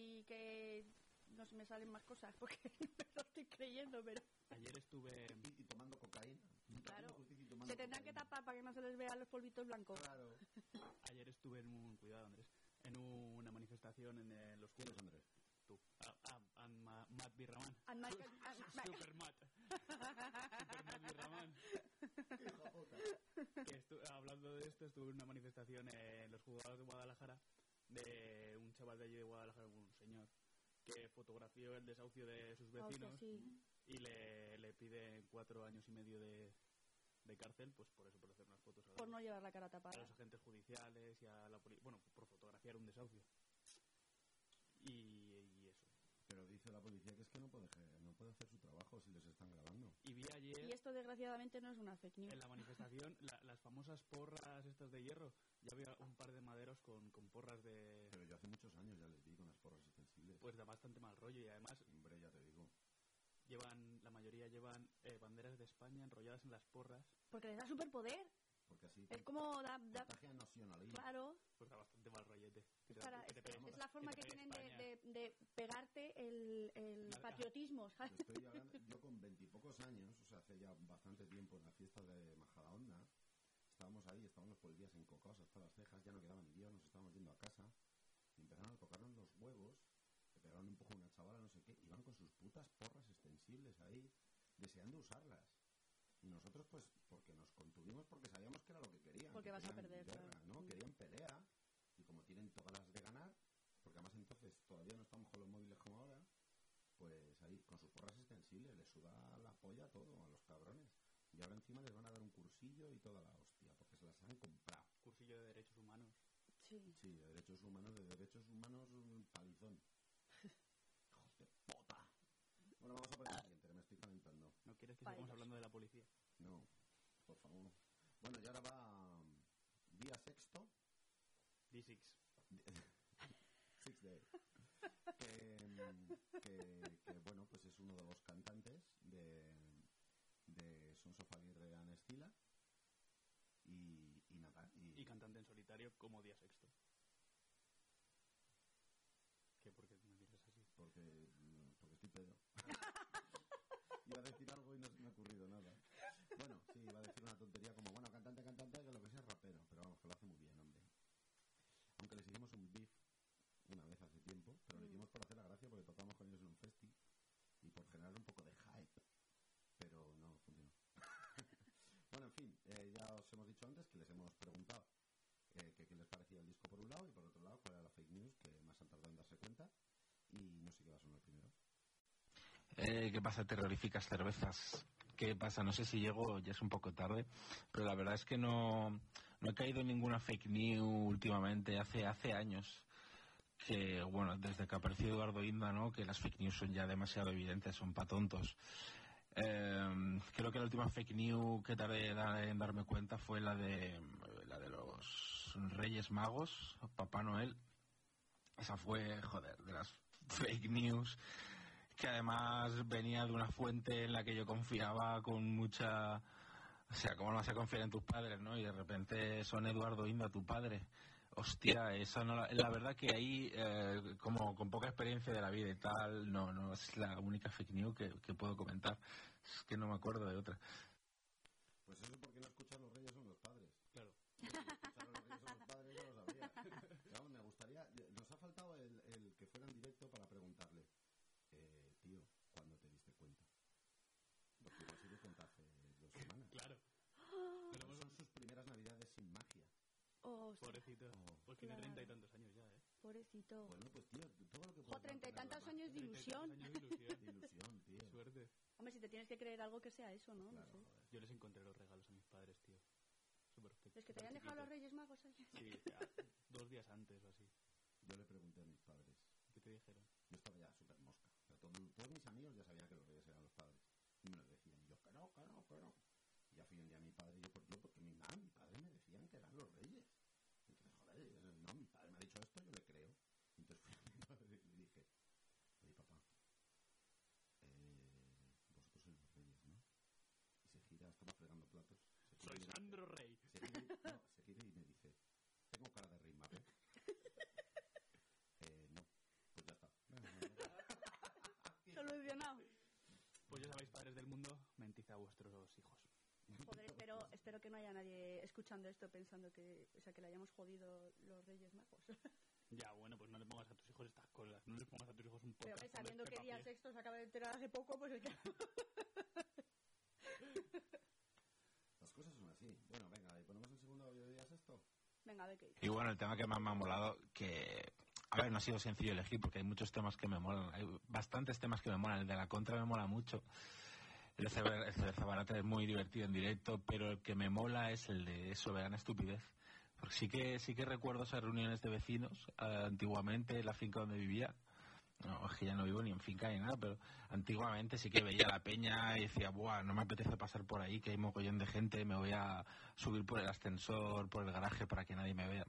Y que no se me salen más cosas porque me lo estoy creyendo, pero Ayer estuve... Y, y tomando cocaína. Claro. Tomando se tendrán que tapar para que no se les vean los polvitos blancos. Claro. Ayer estuve en un... Cuidado, Andrés. En una manifestación en eh, los ¿Quién juegos. es Andrés? Tú. Ah, ah, and Ma- Matt Birraman. And Michael- and Super Matt. Super Matt Birraman. Que hablando de esto, estuve en una manifestación en los juzgados de Guadalajara de un chaval de allí de Guadalajara, un señor, que fotografió el desahucio de sus Hostia, vecinos sí. y le, le pide cuatro años y medio de, de cárcel, pues por eso, por hacer unas fotos a, Por no llevar la cara a tapada. los agentes judiciales y a la poli- bueno, por fotografiar un desahucio. Y, y eso. Pero dice la policía que es que no puede, no puede hacer su trabajo si les están grabando. Y vi ayer... Y esto desgraciadamente no es una fake news. En la manifestación, la- las famosas porras estas de hierro, ya había un par de maderos con, con porras de... Pero yo hace muchos años ya les vi con las porras extensibles. Pues da bastante mal rollo y además Hombre, ya te digo. llevan, la mayoría llevan eh, banderas de España enrolladas en las porras, Porque les da superpoder. Porque así Es como da, da- nacionalismo. claro, pues da bastante mal rollete. Que es, te- para- que es- peguen- es la forma que pegue tienen de, de- de pegarte el, el patriotismo, estoy hablando, yo con veintipocos años, o sea, hace ya bastante tiempo en la fiesta de Majadahonda, estábamos ahí, estábamos los policías en cocos hasta las cejas, ya no quedaban Dios, nos estábamos yendo a casa, y empezaron a tocarnos los huevos, le pegaron un poco a una chavala, no sé qué, iban con sus putas porras extensibles ahí, deseando usarlas. Y nosotros, pues, porque nos contuvimos, porque sabíamos que era lo que querían. Porque que vas a perder, guerra. ¿no? Mm. Querían pelea, y como tienen todas las de ganar, porque además entonces todavía no estamos con los móviles como ahora, pues ahí, con sus porras extensibles, les suda la polla todo a los cabrones. Y ahora encima les van a dar un cursillo y toda la hostia, porque se las han comprado. Cursillo de derechos humanos. Sí. Sí, de derechos humanos, de derechos humanos, un palizón. Hijos de puta. Bueno, vamos a poner el siguiente, que me estoy calentando. ¿No quieres que sigamos hablando de la policía? No, por favor. Bueno, y ahora va um, día sexto, D6. Six Day. Que, mm, que, que, bueno, pues es uno de los cantantes de, de Sons of Aguirre and Estila. Y, y nada, y, Y cantante en solitario como día sexto. ¿Qué? ¿Por qué me dices así? porque, mm, porque estoy pedo. iba a decir algo y no se me ha ocurrido nada. Bueno, sí, iba a decir una tontería como, bueno, cantante, cantante, que lo que sea es rapero, pero vamos, que lo hace muy bien, hombre. Aunque les hicimos un beef una vez hace tiempo, pero lo hicimos por hacer la gracia porque tocamos con ellos en un festi y por generar un poco de hype, pero no funcionó. bueno, en fin, eh, ya os hemos dicho antes que les hemos preguntado eh, que qué les parecía el disco por un lado y por otro lado cuál era la fake que más han tardado en darse cuenta y no sé qué va a sonar primero. Eh, ¿Qué pasa, terroríficas cervezas? ¿Qué pasa? No sé si llego, ya es un poco tarde, pero la verdad es que no, no he caído en ninguna fake news últimamente, hace, hace años. Que, bueno, desde que apareció Eduardo Inda, ¿no? Que las fake news son ya demasiado evidentes, son pa' tontos. Eh, creo que la última fake news que tardé en darme cuenta fue la de, la de los Reyes Magos, Papá Noel. Esa fue, joder, de las fake news que además venía de una fuente en la que yo confiaba con mucha... O sea, ¿cómo no vas a confiar en tus padres, no? Y de repente son Eduardo Inda, tu padre. Hostia, esa no la, la verdad que ahí, eh, como con poca experiencia de la vida y tal, no, no es la única fake news que, puedo comentar. Es que no me acuerdo de otra. Pues escuchan los reyes son los padres. Claro. Escuchar los reyes son los padres yo lo sabía. Pero vamos, me gustaría, nos ha faltado el, el que fuera en directo para preguntarle, eh, tío, ¿cuándo te diste cuenta? Porque igual se dio cuenta hace dos semanas. Claro. Pero son sus primeras navidades sin magia. Pobrecito. Oh. Pues tiene Claro. treinta y tantos años ya, ¿eh? pobrecito. Bueno, pues tío, todo lo que Jo, puedas treinta y mantener tantos años de Treinta y tantos ilusión. años de ilusión. De ilusión, tío. Qué suerte. Hombre, si te tienes que creer algo que sea eso, ¿no? No Claro, sé. joder. Yo les encontré los regalos a mis padres, tío. Súper Es que te hayan dejado los Reyes Magos ayer. Sí, a- dos días antes o así. Yo le pregunté a mis padres. ¿Qué te dijeron? Yo estaba ya súper mosca. O sea, todo- todos mis amigos ya sabían que los reyes eran los padres. Y me lo decían. Y yo, que no, que no, que no. Y ya fui un día a mi padre y yo, ¿por qué? Porque mi mamá, mi padre Alejandro Rey. Se ríe, no, se y me dice, tengo cara de Rey Mago. eh, no, pues ya está. Solucionado. Pues ya sabéis, padres del mundo, mentid a vuestros hijos. Joder, espero, espero que no haya nadie escuchando esto pensando que, o sea, que le hayamos jodido los Reyes Magos. Ya, bueno, pues no le pongas a tus hijos estas cosas, no le pongas a tus hijos un podcast. Pero sabiendo este que día sexto se acaba de enterar hace poco, pues ya... así. Bueno, venga, ¿y ponemos el segundo audio de días esto? Venga, a ver qué dice. Y bueno, el tema que más me ha molado, que... A ver, no ha sido sencillo elegir porque hay muchos temas que me molan. Hay bastantes temas que me molan. El de la contra me mola mucho. El de de Zabarata es muy divertido en directo, pero el que me mola es el de Soberana Estupidez. Porque sí que, sí que recuerdo esas reuniones de vecinos eh, antiguamente en la finca donde vivía. No, es que ya no vivo ni en finca ni nada, pero antiguamente sí que veía la peña y decía, Buah, no me apetece pasar por ahí, que hay mogollón de gente, me voy a subir por el ascensor, por el garaje para que nadie me vea.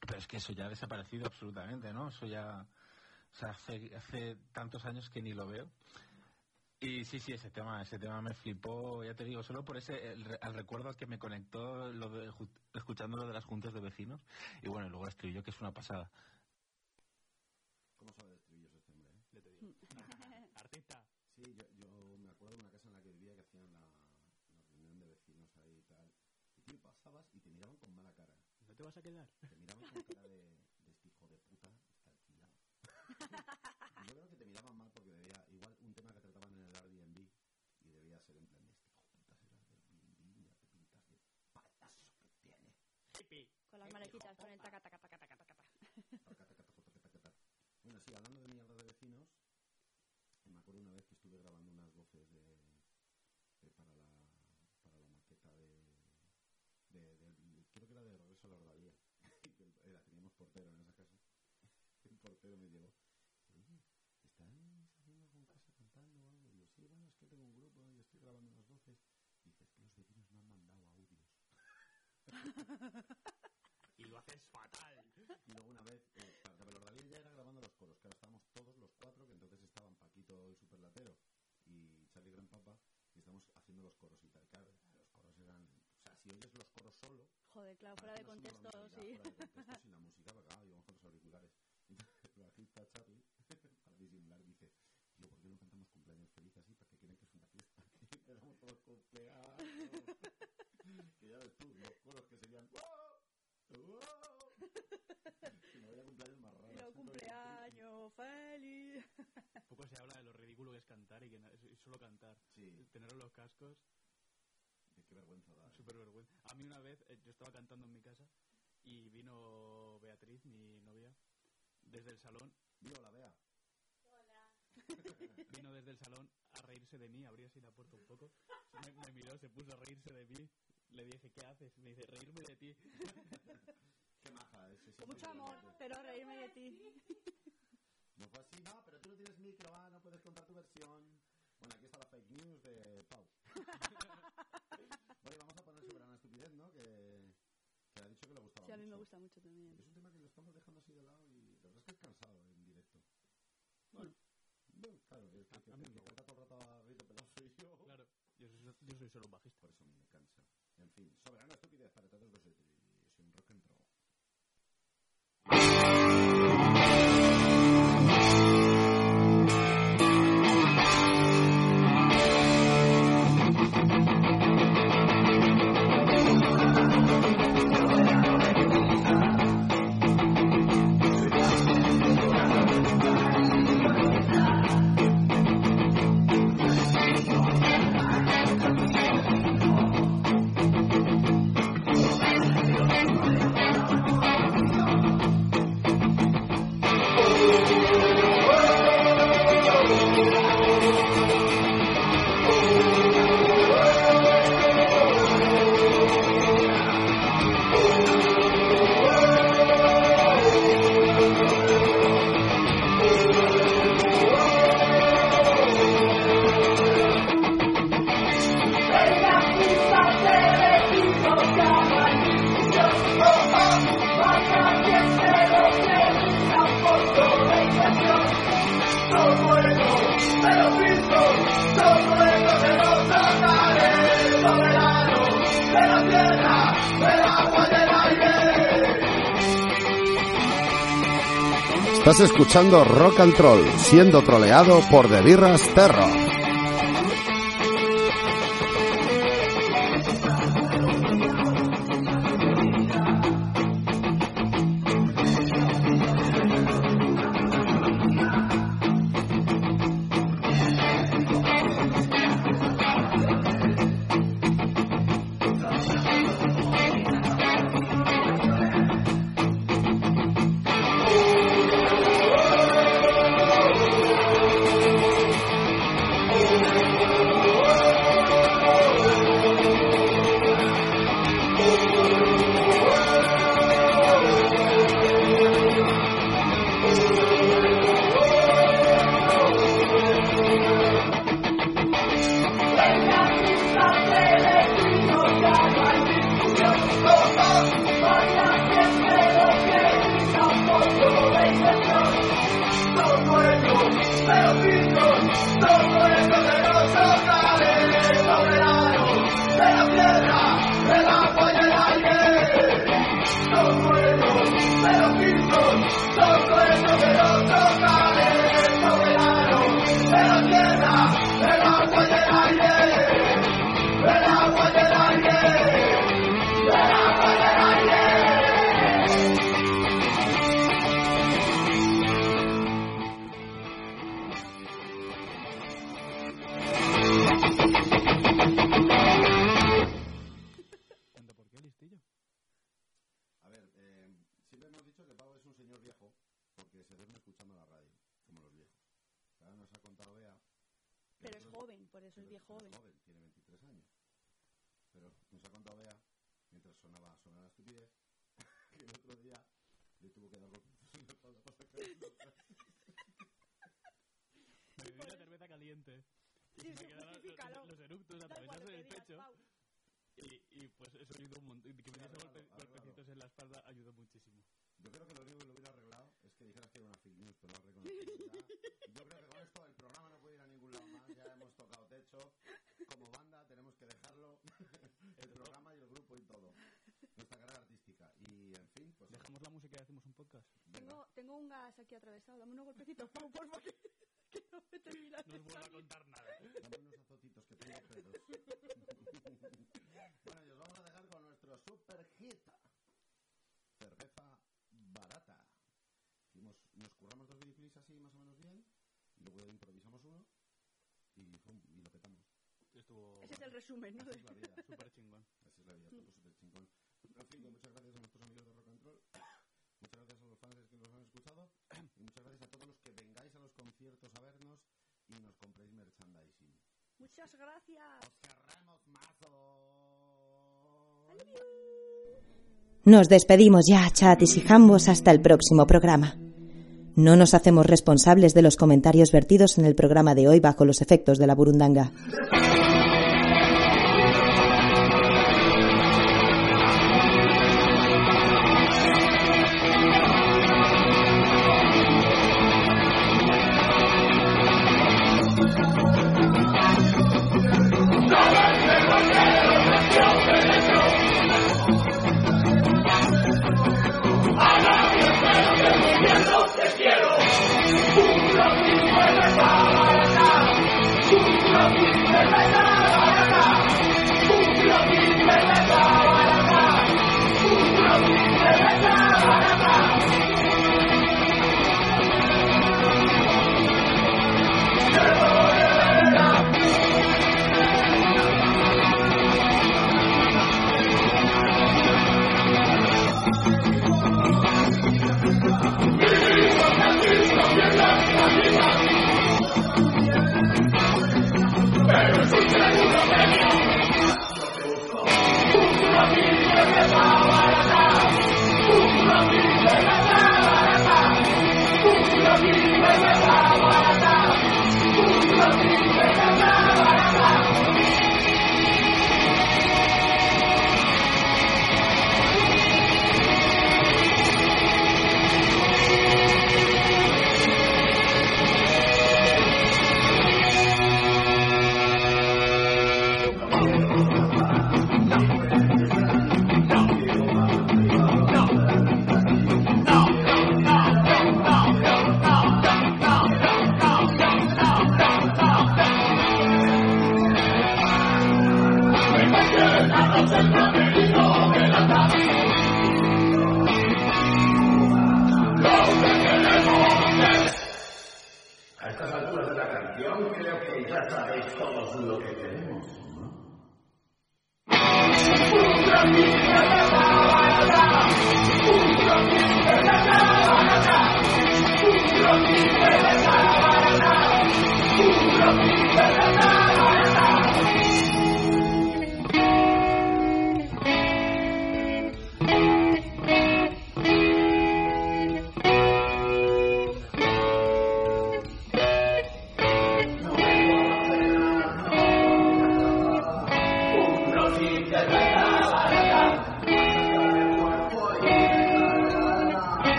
Pero es que eso ya ha desaparecido absolutamente, ¿no? Eso ya, o sea, hace, tantos años que ni lo veo. Y sí, sí, ese tema, ese tema me flipó, ya te digo, solo por ese, el, al recuerdo que me conectó escuchando lo de las juntas de vecinos. Y bueno, luego el estribillo, que es una pasada. ¿Cómo sabe de estribillos este hombre? eh? Ya te digo. Artista. Sí, yo, yo me acuerdo de una casa en la que vivía que hacían la, la reunión de vecinos ahí y tal. Y tú pasabas y te miraban con mala cara. ¿No te vas a quedar? Te miraban con cara de, de este hijo de puta está alquilado. Yo creo que te miraban mal porque debía, igual un tema que trataban en el Airbnb y debía ser en plan de este hijo de puta será del Airbnb, ya te pintas de payaso que tiene. Hippie. Con las marecitas, con el taca, taca, taca, taca, taca, taca. Taca, taca, taca, taca, taca, taca. Bueno, sí, hablando de mierda de vecinos, eh, me acuerdo una vez que estuve grabando unas voces de, de- para, la, para la maqueta de, de, de- creo que era de Regreso a la Ordalía. Que el- era, teníamos portero en esa casa. El portero me llegó. Oye, ¿estás haciendo algo en casa cantando o algo? Y yo, sí, bueno, es que tengo un grupo y estoy grabando unas voces. Y dice, es que los vecinos me han mandado audios. Y lo haces fatal. Y luego una vez, eh, para Cabelordalía ya era grabando los coros, que ahora estábamos todos los cuatro, que entonces estaban Paquito el superlatero y Charlie Gran Papa, y estamos haciendo los coros y tal. Claro, los coros eran, si oyes los coros solo, Joder, claro, fuera de contexto, subnormalidad, sí. fuera de contexto, sin la música, porque claro, íbamos con los auriculares. Entonces el bajista Charlie, para disimular, dice, tío, ¿por qué no cantamos cumpleaños feliz así? Para que crean que es una fiesta. Y empezamos todos cumpleaños. que ya ves tú, los coros que serían, ¡wow! ¡wow! Si no había cumpleaños más raros. Pero cumpleaños feliz. Poco se habla de lo ridículo que es cantar y que y solo cantar. Sí. Tener los cascos, qué vergüenza da. ¿eh? súper vergüenza. A mí una vez, eh, yo estaba cantando en mi casa y vino Beatriz, mi novia, desde el salón. Vio la vea. Vino desde el salón a reírse de mí, abría así la puerta un poco. Me, me miró, se puso a reírse de mí. Le dije, ¿qué haces? Me dice, reírme de ti. Qué maja es. Con mucho amor, pero reírme de ti. No fue así, no, pero tú no tienes micro, ah, no puedes contar tu versión. Bueno, aquí está la fake news de Pau. Oye, vamos a poner sobre una estupidez, ¿no? Que, que ha dicho que le gustaba Sí, a mí me mucho. gusta mucho también. Es un tema que lo estamos dejando así de lado y la verdad es que es cansado en directo. Bueno, Bueno, claro, que, que, que, A mí que me canta todo el rato a grito pelado soy yo. claro, yo soy, yo soy solo un bajista. Por eso me cansa. En fin, soberana estupidez para todos vosotros. Un rock and roll. Estás escuchando Rock and Troll, siendo troleado por The Birras Terror. Help me, God. muchas gracias nos despedimos ya, chatis y jambos, hasta el próximo programa. No nos hacemos responsables de los comentarios vertidos en el programa de hoy bajo los efectos de la burundanga.